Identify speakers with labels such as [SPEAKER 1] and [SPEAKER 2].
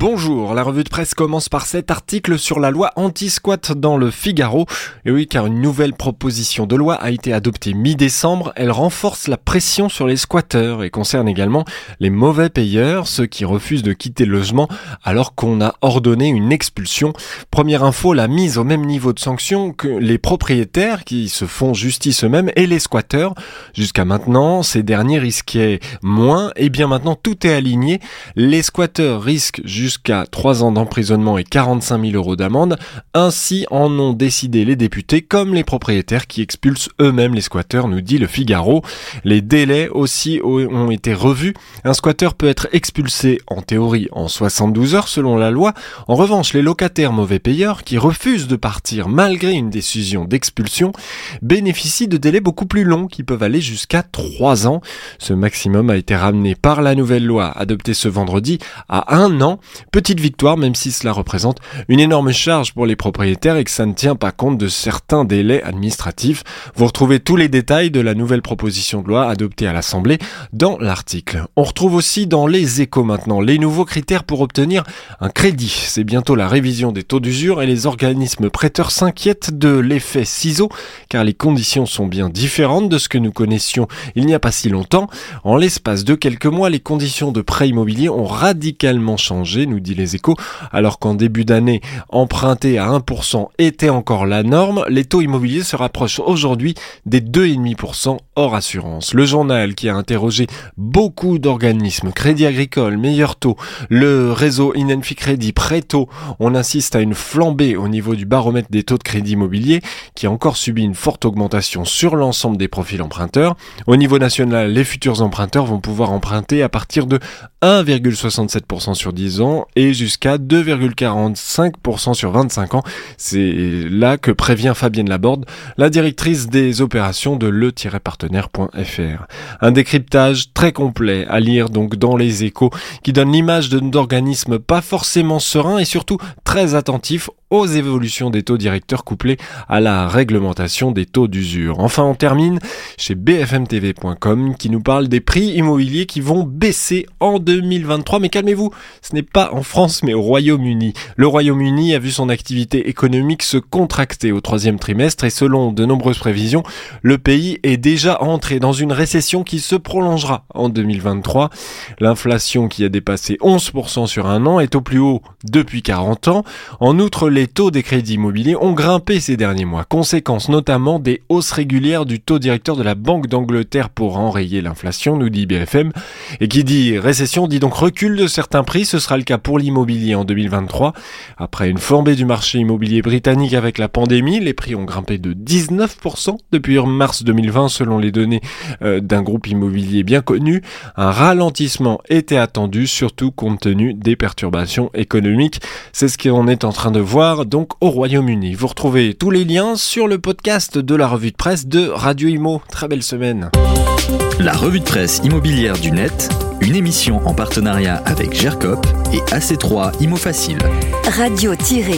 [SPEAKER 1] Bonjour, la revue de presse commence par cet article sur la loi anti-squat dans le Figaro. Et oui, car une nouvelle proposition de loi a été adoptée mi-décembre. Elle renforce la pression sur les squatteurs et concerne également les mauvais payeurs, ceux qui refusent de quitter le logement alors qu'on a ordonné une expulsion. Première info, la mise au même niveau de sanction que les propriétaires qui se font justice eux-mêmes et les squatteurs. Jusqu'à maintenant, ces derniers risquaient moins. Et bien maintenant, tout est aligné. Les squatteurs risquent jusqu'à 3 ans d'emprisonnement et 45 000 euros d'amende. Ainsi en ont décidé les députés comme les propriétaires qui expulsent eux-mêmes les squatteurs, nous dit le Figaro. Les délais aussi ont été revus. Un squatteur peut être expulsé en théorie en 72 heures selon la loi. En revanche, les locataires mauvais payeurs qui refusent de partir malgré une décision d'expulsion bénéficient de délais beaucoup plus longs qui peuvent aller jusqu'à 3 ans. Ce maximum a été ramené par la nouvelle loi adoptée ce vendredi à un an. Petite victoire, même si cela représente une énorme charge pour les propriétaires et que ça ne tient pas compte de certains délais administratifs. Vous retrouvez tous les détails de la nouvelle proposition de loi adoptée à l'Assemblée dans l'article. On retrouve aussi dans les échos maintenant les nouveaux critères pour obtenir un crédit. C'est bientôt la révision des taux d'usure et les organismes prêteurs s'inquiètent de l'effet ciseau car les conditions sont bien différentes de ce que nous connaissions il n'y a pas si longtemps. En l'espace de quelques mois, les conditions de prêt immobilier ont radicalement changé nous dit les échos, alors qu'en début d'année, emprunter à 1% était encore la norme, les taux immobiliers se rapprochent aujourd'hui des 2,5% hors assurance. Le journal qui a interrogé beaucoup d'organismes, Crédit Agricole, Meilleur Taux, le réseau Inenfi Crédit, Préto, on insiste à une flambée au niveau du baromètre des taux de crédit immobilier qui a encore subi une forte augmentation sur l'ensemble des profils emprunteurs. Au niveau national, les futurs emprunteurs vont pouvoir emprunter à partir de 1,67% sur 10 ans et jusqu'à 2,45% sur 25 ans. C'est là que prévient Fabienne Laborde, la directrice des opérations de le-partenaire.fr. Un décryptage très complet à lire donc dans les échos qui donne l'image d'organismes pas forcément sereins et surtout très attentifs aux évolutions des taux directeurs couplés à la réglementation des taux d'usure. Enfin, on termine chez bfmtv.com qui nous parle des prix immobiliers qui vont baisser en 2023. Mais calmez-vous, ce n'est pas en France mais au Royaume-Uni. Le Royaume-Uni a vu son activité économique se contracter au troisième trimestre et selon de nombreuses prévisions, le pays est déjà entré dans une récession qui se prolongera en 2023. L'inflation qui a dépassé 11% sur un an est au plus haut depuis 40 ans. En outre, les taux des crédits immobiliers ont grimpé ces derniers mois, conséquence notamment des hausses régulières du taux directeur de la Banque d'Angleterre pour enrayer l'inflation, nous dit BFM. Et qui dit récession dit donc recul de certains prix, ce sera le cas pour l'immobilier en 2023. Après une flambée du marché immobilier britannique avec la pandémie, les prix ont grimpé de 19% depuis mars 2020 selon les données euh, d'un groupe immobilier bien connu. Un ralentissement était attendu, surtout compte tenu des perturbations économiques. C'est ce qu'on est en train de voir donc au Royaume-Uni. Vous retrouvez tous les liens sur le podcast de la revue de presse de Radio Imo. Très belle semaine.
[SPEAKER 2] La revue de presse immobilière du net, une émission en partenariat avec GERCOP et AC3 Imo Facile.
[SPEAKER 3] Radio-imo.fr